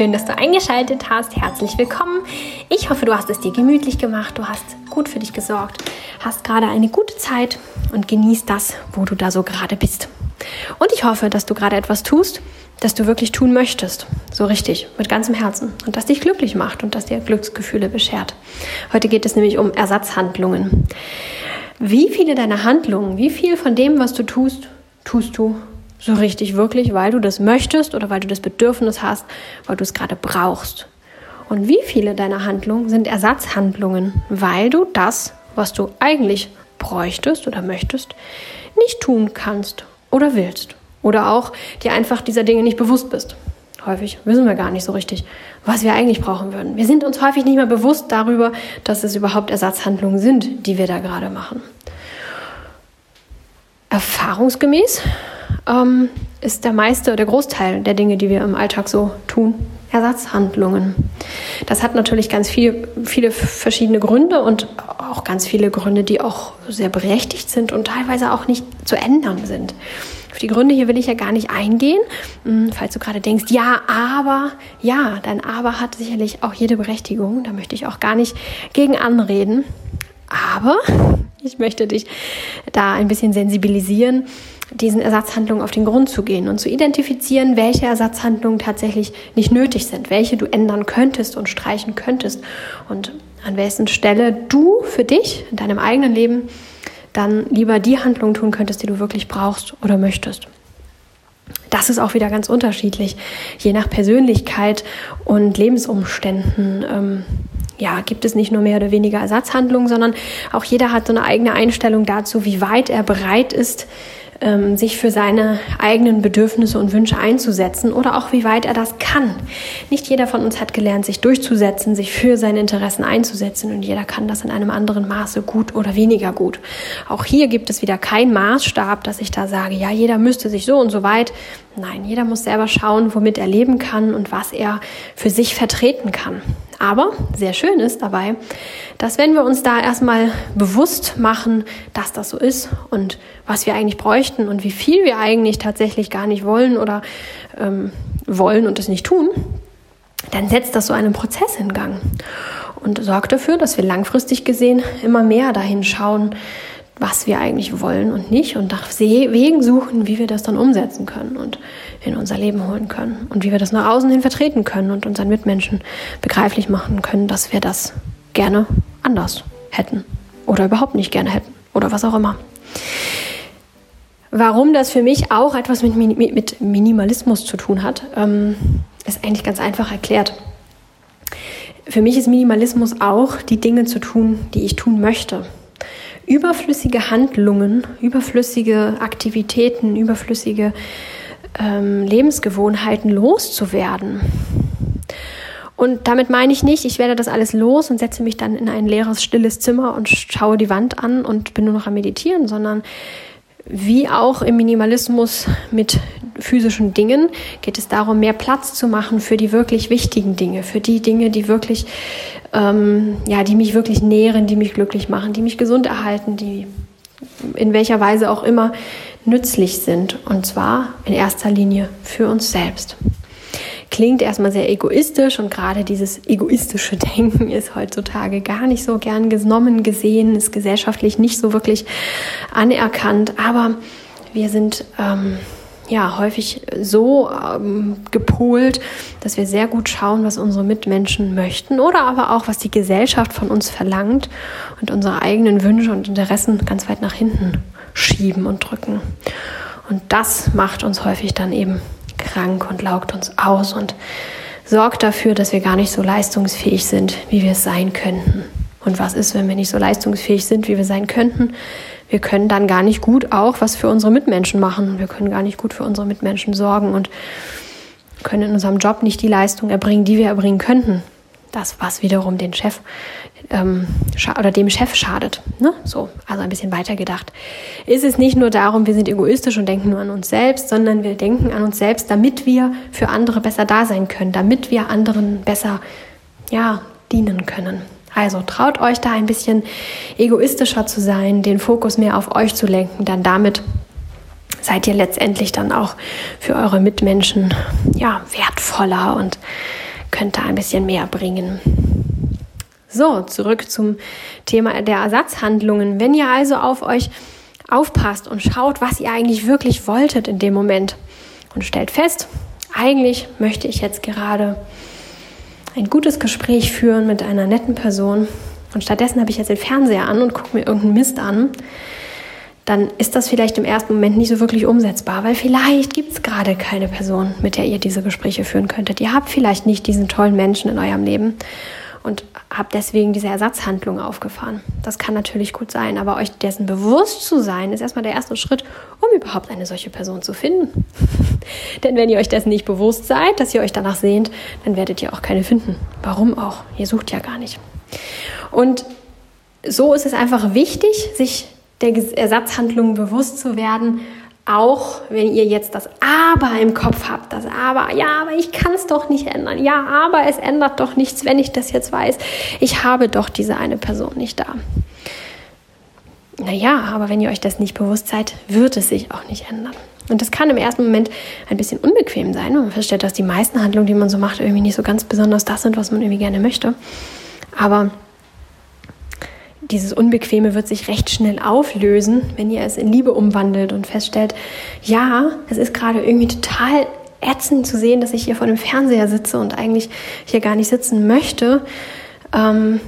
Schön, dass du eingeschaltet hast. Herzlich willkommen. Ich hoffe, du hast es dir gemütlich gemacht. Du hast gut für dich gesorgt, hast gerade eine gute Zeit und genießt das, wo du da so gerade bist. Und ich hoffe, dass du gerade etwas tust, das du wirklich tun möchtest. So richtig, mit ganzem Herzen. Und das dich glücklich macht und das dir Glücksgefühle beschert. Heute geht es nämlich um Ersatzhandlungen. Wie viele deiner Handlungen, wie viel von dem, was du tust, tust du so richtig wirklich, weil du das möchtest oder weil du das Bedürfnis hast, weil du es gerade brauchst. Und wie viele deiner Handlungen sind Ersatzhandlungen, weil du das, was du eigentlich bräuchtest oder möchtest, nicht tun kannst oder willst. Oder auch dir einfach dieser Dinge nicht bewusst bist. Häufig wissen wir gar nicht so richtig, was wir eigentlich brauchen würden. Wir sind uns häufig nicht mehr bewusst darüber, dass es überhaupt Ersatzhandlungen sind, die wir da gerade machen. Erfahrungsgemäß ähm, ist der meiste, der Großteil der Dinge, die wir im Alltag so tun, Ersatzhandlungen. Das hat natürlich ganz viel, viele verschiedene Gründe und auch ganz viele Gründe, die auch sehr berechtigt sind und teilweise auch nicht zu ändern sind. Die Gründe hier will ich ja gar nicht eingehen. Hm, falls du gerade denkst, ja, aber, ja, dein Aber hat sicherlich auch jede Berechtigung. Da möchte ich auch gar nicht gegen anreden. Aber ich möchte dich da ein bisschen sensibilisieren diesen Ersatzhandlungen auf den Grund zu gehen und zu identifizieren, welche Ersatzhandlungen tatsächlich nicht nötig sind, welche du ändern könntest und streichen könntest und an wessen Stelle du für dich in deinem eigenen Leben dann lieber die Handlungen tun könntest, die du wirklich brauchst oder möchtest. Das ist auch wieder ganz unterschiedlich, je nach Persönlichkeit und Lebensumständen. Ähm, ja, gibt es nicht nur mehr oder weniger Ersatzhandlungen, sondern auch jeder hat so eine eigene Einstellung dazu, wie weit er bereit ist, ähm, sich für seine eigenen Bedürfnisse und Wünsche einzusetzen oder auch wie weit er das kann. Nicht jeder von uns hat gelernt, sich durchzusetzen, sich für seine Interessen einzusetzen und jeder kann das in einem anderen Maße gut oder weniger gut. Auch hier gibt es wieder keinen Maßstab, dass ich da sage, ja, jeder müsste sich so und so weit. Nein, jeder muss selber schauen, womit er leben kann und was er für sich vertreten kann. Aber sehr schön ist dabei, dass wenn wir uns da erstmal bewusst machen, dass das so ist und was wir eigentlich bräuchten und wie viel wir eigentlich tatsächlich gar nicht wollen oder ähm, wollen und es nicht tun, dann setzt das so einen Prozess in Gang und sorgt dafür, dass wir langfristig gesehen immer mehr dahin schauen, was wir eigentlich wollen und nicht und nach Wegen suchen, wie wir das dann umsetzen können und in unser Leben holen können und wie wir das nach außen hin vertreten können und unseren Mitmenschen begreiflich machen können, dass wir das gerne anders hätten oder überhaupt nicht gerne hätten oder was auch immer. Warum das für mich auch etwas mit, mit Minimalismus zu tun hat, ähm, ist eigentlich ganz einfach erklärt. Für mich ist Minimalismus auch, die Dinge zu tun, die ich tun möchte überflüssige Handlungen, überflüssige Aktivitäten, überflüssige ähm, Lebensgewohnheiten loszuwerden. Und damit meine ich nicht, ich werde das alles los und setze mich dann in ein leeres, stilles Zimmer und schaue die Wand an und bin nur noch am Meditieren, sondern wie auch im Minimalismus mit physischen Dingen geht es darum, mehr Platz zu machen für die wirklich wichtigen Dinge, für die Dinge, die wirklich, ähm, ja, die mich wirklich nähren, die mich glücklich machen, die mich gesund erhalten, die in welcher Weise auch immer nützlich sind. Und zwar in erster Linie für uns selbst. Klingt erstmal sehr egoistisch und gerade dieses egoistische Denken ist heutzutage gar nicht so gern genommen gesehen, ist gesellschaftlich nicht so wirklich anerkannt. Aber wir sind ähm, ja häufig so ähm, gepolt, dass wir sehr gut schauen, was unsere Mitmenschen möchten oder aber auch, was die Gesellschaft von uns verlangt und unsere eigenen Wünsche und Interessen ganz weit nach hinten schieben und drücken. Und das macht uns häufig dann eben krank und laugt uns aus und sorgt dafür, dass wir gar nicht so leistungsfähig sind, wie wir es sein könnten. Und was ist, wenn wir nicht so leistungsfähig sind, wie wir sein könnten? Wir können dann gar nicht gut auch was für unsere Mitmenschen machen. Wir können gar nicht gut für unsere Mitmenschen sorgen und können in unserem Job nicht die Leistung erbringen, die wir erbringen könnten. Das, was wiederum den Chef ähm, oder dem Chef schadet. Ne? So, also ein bisschen weiter gedacht. Ist es nicht nur darum, wir sind egoistisch und denken nur an uns selbst, sondern wir denken an uns selbst, damit wir für andere besser da sein können, damit wir anderen besser ja, dienen können. Also traut euch da ein bisschen egoistischer zu sein, den Fokus mehr auf euch zu lenken, dann damit seid ihr letztendlich dann auch für eure Mitmenschen ja wertvoller und könnt da ein bisschen mehr bringen. So, zurück zum Thema der Ersatzhandlungen. Wenn ihr also auf euch aufpasst und schaut, was ihr eigentlich wirklich wolltet in dem Moment und stellt fest, eigentlich möchte ich jetzt gerade ein gutes Gespräch führen mit einer netten Person und stattdessen habe ich jetzt den Fernseher an und gucke mir irgendeinen Mist an, dann ist das vielleicht im ersten Moment nicht so wirklich umsetzbar, weil vielleicht gibt es gerade keine Person, mit der ihr diese Gespräche führen könntet. Ihr habt vielleicht nicht diesen tollen Menschen in eurem Leben und habt deswegen diese Ersatzhandlung aufgefahren. Das kann natürlich gut sein, aber euch dessen bewusst zu sein, ist erstmal der erste Schritt, um überhaupt eine solche Person zu finden. Denn wenn ihr euch dessen nicht bewusst seid, dass ihr euch danach sehnt, dann werdet ihr auch keine finden. Warum auch? Ihr sucht ja gar nicht. Und so ist es einfach wichtig, sich der Ersatzhandlungen bewusst zu werden, auch wenn ihr jetzt das Aber im Kopf habt, das Aber, ja, aber ich kann es doch nicht ändern. Ja, aber es ändert doch nichts, wenn ich das jetzt weiß. Ich habe doch diese eine Person nicht da. Naja, aber wenn ihr euch das nicht bewusst seid, wird es sich auch nicht ändern. Und das kann im ersten Moment ein bisschen unbequem sein. Man feststellt, dass die meisten Handlungen, die man so macht, irgendwie nicht so ganz besonders das sind, was man irgendwie gerne möchte. Aber dieses Unbequeme wird sich recht schnell auflösen, wenn ihr es in Liebe umwandelt und feststellt, ja, es ist gerade irgendwie total ätzend zu sehen, dass ich hier vor dem Fernseher sitze und eigentlich hier gar nicht sitzen möchte. Ähm,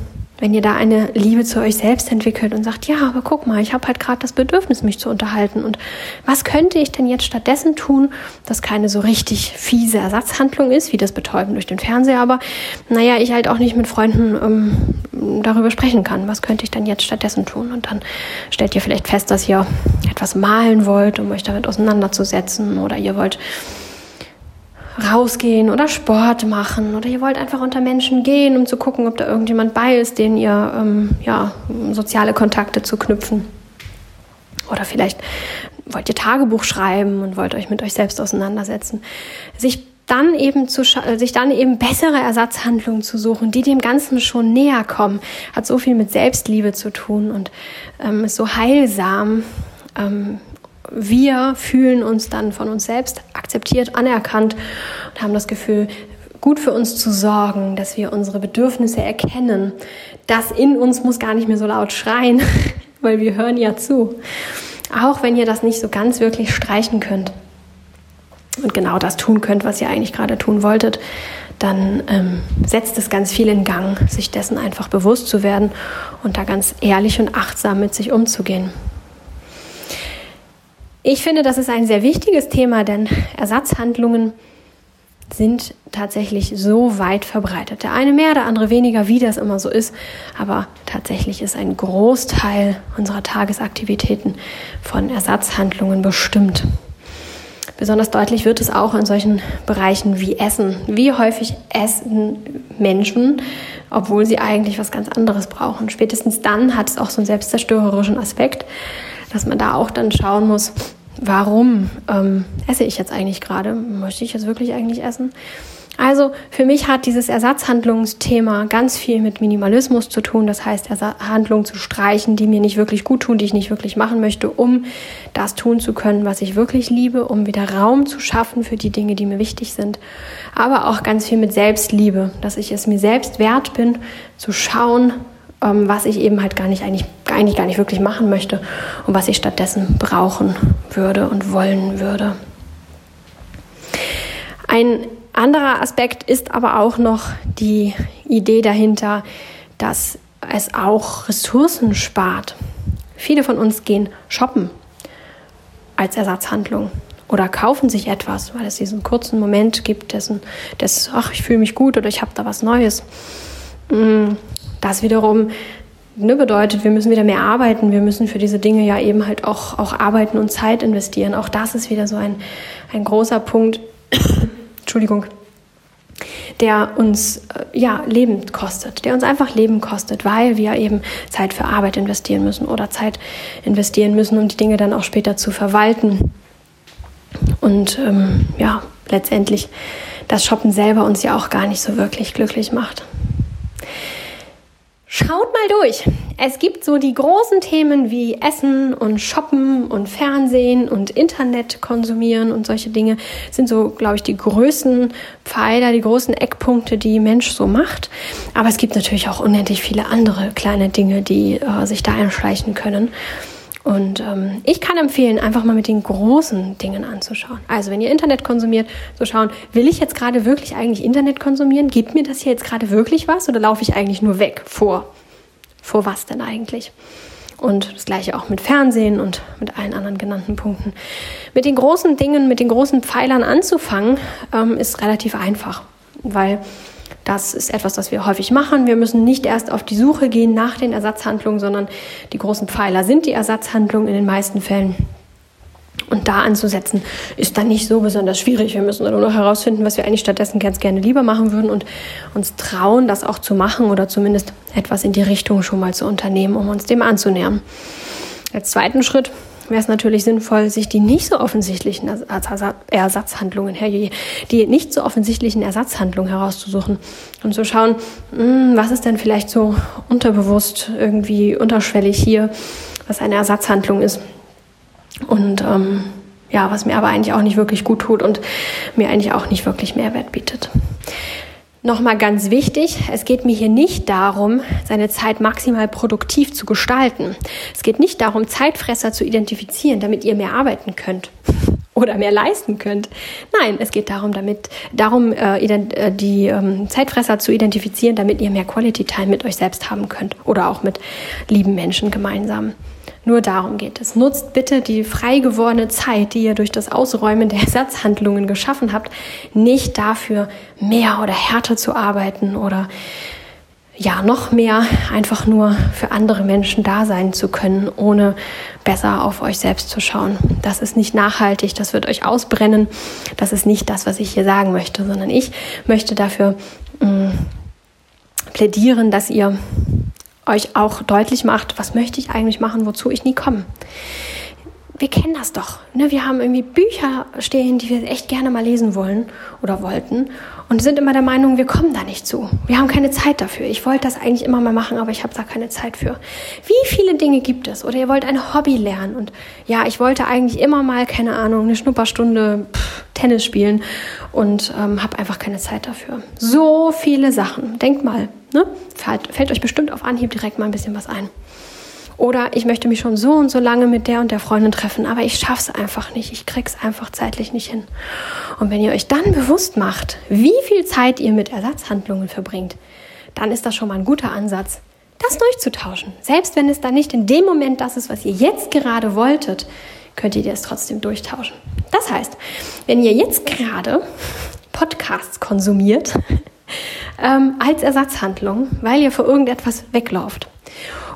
wenn ihr da eine Liebe zu euch selbst entwickelt und sagt, ja, aber guck mal, ich habe halt gerade das Bedürfnis, mich zu unterhalten. Und was könnte ich denn jetzt stattdessen tun, das keine so richtig fiese Ersatzhandlung ist, wie das Betäuben durch den Fernseher, aber naja, ich halt auch nicht mit Freunden ähm, darüber sprechen kann. Was könnte ich dann jetzt stattdessen tun? Und dann stellt ihr vielleicht fest, dass ihr etwas malen wollt, um euch damit auseinanderzusetzen oder ihr wollt rausgehen oder Sport machen oder ihr wollt einfach unter Menschen gehen, um zu gucken, ob da irgendjemand bei ist, den ihr ähm, ja, soziale Kontakte zu knüpfen. Oder vielleicht wollt ihr Tagebuch schreiben und wollt euch mit euch selbst auseinandersetzen. Sich dann eben zu sich dann eben bessere Ersatzhandlungen zu suchen, die dem Ganzen schon näher kommen, hat so viel mit Selbstliebe zu tun und ähm, ist so heilsam. Ähm, wir fühlen uns dann von uns selbst akzeptiert, anerkannt und haben das Gefühl, gut für uns zu sorgen, dass wir unsere Bedürfnisse erkennen. Das in uns muss gar nicht mehr so laut schreien, weil wir hören ja zu. Auch wenn ihr das nicht so ganz wirklich streichen könnt und genau das tun könnt, was ihr eigentlich gerade tun wolltet, dann ähm, setzt es ganz viel in Gang, sich dessen einfach bewusst zu werden und da ganz ehrlich und achtsam mit sich umzugehen. Ich finde, das ist ein sehr wichtiges Thema, denn Ersatzhandlungen sind tatsächlich so weit verbreitet. Der eine mehr, der andere weniger, wie das immer so ist. Aber tatsächlich ist ein Großteil unserer Tagesaktivitäten von Ersatzhandlungen bestimmt. Besonders deutlich wird es auch in solchen Bereichen wie Essen. Wie häufig essen Menschen, obwohl sie eigentlich was ganz anderes brauchen. Spätestens dann hat es auch so einen selbstzerstörerischen Aspekt dass man da auch dann schauen muss, warum ähm, esse ich jetzt eigentlich gerade? Möchte ich jetzt wirklich eigentlich essen? Also für mich hat dieses Ersatzhandlungsthema ganz viel mit Minimalismus zu tun. Das heißt, Handlungen zu streichen, die mir nicht wirklich gut tun, die ich nicht wirklich machen möchte, um das tun zu können, was ich wirklich liebe, um wieder Raum zu schaffen für die Dinge, die mir wichtig sind. Aber auch ganz viel mit Selbstliebe, dass ich es mir selbst wert bin, zu schauen, ähm, was ich eben halt gar nicht eigentlich, eigentlich gar nicht wirklich machen möchte und was ich stattdessen brauchen würde und wollen würde. Ein anderer Aspekt ist aber auch noch die Idee dahinter, dass es auch Ressourcen spart. Viele von uns gehen shoppen als Ersatzhandlung oder kaufen sich etwas, weil es diesen kurzen Moment gibt, dessen, des, ach, ich fühle mich gut oder ich habe da was Neues. Das wiederum ne, bedeutet, wir müssen wieder mehr arbeiten, wir müssen für diese Dinge ja eben halt auch, auch arbeiten und Zeit investieren. Auch das ist wieder so ein, ein großer Punkt, Entschuldigung, der uns äh, ja Leben kostet, der uns einfach Leben kostet, weil wir eben Zeit für Arbeit investieren müssen oder Zeit investieren müssen, um die Dinge dann auch später zu verwalten. Und ähm, ja, letztendlich das Shoppen selber uns ja auch gar nicht so wirklich glücklich macht. Schaut mal durch. Es gibt so die großen Themen wie Essen und Shoppen und Fernsehen und Internet konsumieren und solche Dinge sind so, glaube ich, die größten Pfeiler, die großen Eckpunkte, die Mensch so macht. Aber es gibt natürlich auch unendlich viele andere kleine Dinge, die äh, sich da einschleichen können. Und ähm, ich kann empfehlen, einfach mal mit den großen Dingen anzuschauen. Also wenn ihr Internet konsumiert, so schauen, will ich jetzt gerade wirklich eigentlich Internet konsumieren? Gibt mir das hier jetzt gerade wirklich was oder laufe ich eigentlich nur weg vor? Vor was denn eigentlich? Und das gleiche auch mit Fernsehen und mit allen anderen genannten Punkten. Mit den großen Dingen, mit den großen Pfeilern anzufangen, ähm, ist relativ einfach, weil das ist etwas, das wir häufig machen. Wir müssen nicht erst auf die Suche gehen nach den Ersatzhandlungen, sondern die großen Pfeiler sind die Ersatzhandlungen in den meisten Fällen. Und da anzusetzen, ist dann nicht so besonders schwierig. Wir müssen nur noch herausfinden, was wir eigentlich stattdessen ganz gerne lieber machen würden und uns trauen, das auch zu machen oder zumindest etwas in die Richtung schon mal zu unternehmen, um uns dem anzunähern. Als zweiten Schritt wäre es natürlich sinnvoll, sich die nicht so offensichtlichen Ersatzhandlungen, die nicht so offensichtlichen Ersatzhandlungen herauszusuchen und zu schauen, hm, was ist denn vielleicht so unterbewusst irgendwie unterschwellig hier, was eine Ersatzhandlung ist. Und ähm, ja, was mir aber eigentlich auch nicht wirklich gut tut und mir eigentlich auch nicht wirklich Mehrwert bietet. Nochmal ganz wichtig, es geht mir hier nicht darum, seine Zeit maximal produktiv zu gestalten. Es geht nicht darum, Zeitfresser zu identifizieren, damit ihr mehr arbeiten könnt oder mehr leisten könnt. Nein, es geht darum, damit, darum äh, äh, die ähm, Zeitfresser zu identifizieren, damit ihr mehr Quality Time mit euch selbst haben könnt oder auch mit lieben Menschen gemeinsam. Nur darum geht es. Nutzt bitte die frei gewordene Zeit, die ihr durch das Ausräumen der Ersatzhandlungen geschaffen habt, nicht dafür, mehr oder härter zu arbeiten oder ja, noch mehr einfach nur für andere Menschen da sein zu können, ohne besser auf euch selbst zu schauen. Das ist nicht nachhaltig, das wird euch ausbrennen. Das ist nicht das, was ich hier sagen möchte, sondern ich möchte dafür mh, mm, plädieren, dass ihr euch auch deutlich macht, was möchte ich eigentlich machen, wozu ich nie komme. Wir kennen das doch. Ne? Wir haben irgendwie Bücher stehen, die wir echt gerne mal lesen wollen oder wollten und sind immer der Meinung, wir kommen da nicht zu. Wir haben keine Zeit dafür. Ich wollte das eigentlich immer mal machen, aber ich habe da keine Zeit für. Wie viele Dinge gibt es? Oder ihr wollt ein Hobby lernen und ja, ich wollte eigentlich immer mal, keine Ahnung, eine Schnupperstunde pff, Tennis spielen und ähm, habe einfach keine Zeit dafür. So viele Sachen. Denkt mal, Ne? Fällt, fällt euch bestimmt auf Anhieb direkt mal ein bisschen was ein. Oder ich möchte mich schon so und so lange mit der und der Freundin treffen, aber ich schaff's einfach nicht. Ich krieg's einfach zeitlich nicht hin. Und wenn ihr euch dann bewusst macht, wie viel Zeit ihr mit Ersatzhandlungen verbringt, dann ist das schon mal ein guter Ansatz, das durchzutauschen. Selbst wenn es dann nicht in dem Moment das ist, was ihr jetzt gerade wolltet, könnt ihr es trotzdem durchtauschen. Das heißt, wenn ihr jetzt gerade Podcasts konsumiert, ähm, als Ersatzhandlung, weil ihr vor irgendetwas weglauft.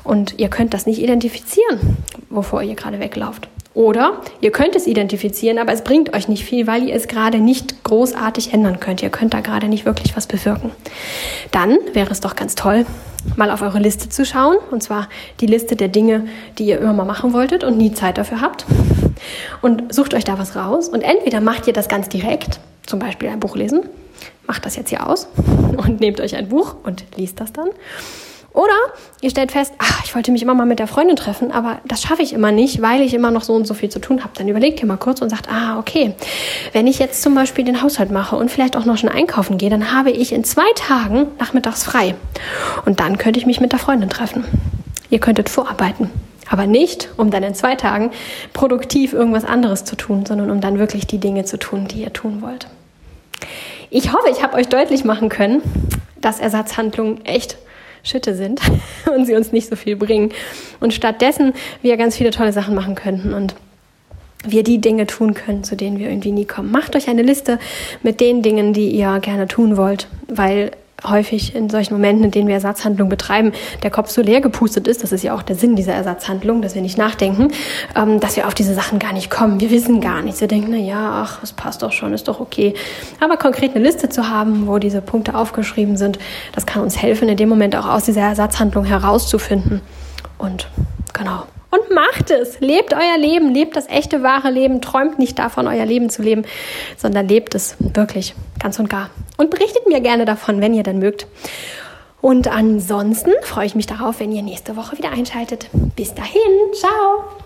Und ihr könnt das nicht identifizieren, wovor ihr gerade weglauft. Oder ihr könnt es identifizieren, aber es bringt euch nicht viel, weil ihr es gerade nicht großartig ändern könnt. Ihr könnt da gerade nicht wirklich was bewirken. Dann wäre es doch ganz toll, mal auf eure Liste zu schauen. Und zwar die Liste der Dinge, die ihr immer mal machen wolltet und nie Zeit dafür habt. Und sucht euch da was raus. Und entweder macht ihr das ganz direkt, zum Beispiel ein Buch lesen, macht das jetzt hier aus und nehmt euch ein Buch und liest das dann. Oder ihr stellt fest, ach, ich wollte mich immer mal mit der Freundin treffen, aber das schaffe ich immer nicht, weil ich immer noch so und so viel zu tun habe. Dann überlegt ihr mal kurz und sagt, ah, okay, wenn ich jetzt zum Beispiel den Haushalt mache und vielleicht auch noch schon einkaufen gehe, dann habe ich in zwei Tagen nachmittags frei. Und dann könnte ich mich mit der Freundin treffen. Ihr könntet vorarbeiten. Aber nicht, um dann in zwei Tagen produktiv irgendwas anderes zu tun, sondern um dann wirklich die Dinge zu tun, die ihr tun wollt. Ich hoffe, ich habe euch deutlich machen können, dass Ersatzhandlungen echt Schütte sind und sie uns nicht so viel bringen. Und stattdessen wir ganz viele tolle Sachen machen könnten und wir die Dinge tun können, zu denen wir irgendwie nie kommen. Macht euch eine Liste mit den Dingen, die ihr gerne tun wollt, weil häufig in solchen Momenten, in denen wir Ersatzhandlungen betreiben, der Kopf so leer gepustet ist, das ist ja auch der Sinn dieser Ersatzhandlung, dass wir nicht nachdenken, ähm, dass wir auf diese Sachen gar nicht kommen. Wir wissen gar nichts. Wir denken, na ja, ach, es passt doch schon, ist doch okay. Aber konkret eine Liste zu haben, wo diese Punkte aufgeschrieben sind, das kann uns helfen, in dem Moment auch aus dieser Ersatzhandlung herauszufinden. Und genau. Und macht es. Lebt euer Leben, lebt das echte, wahre Leben. Träumt nicht davon, euer Leben zu leben, sondern lebt es wirklich ganz und gar. Und berichtet mir gerne davon, wenn ihr dann mögt. Und ansonsten freue ich mich darauf, wenn ihr nächste Woche wieder einschaltet. Bis dahin, ciao!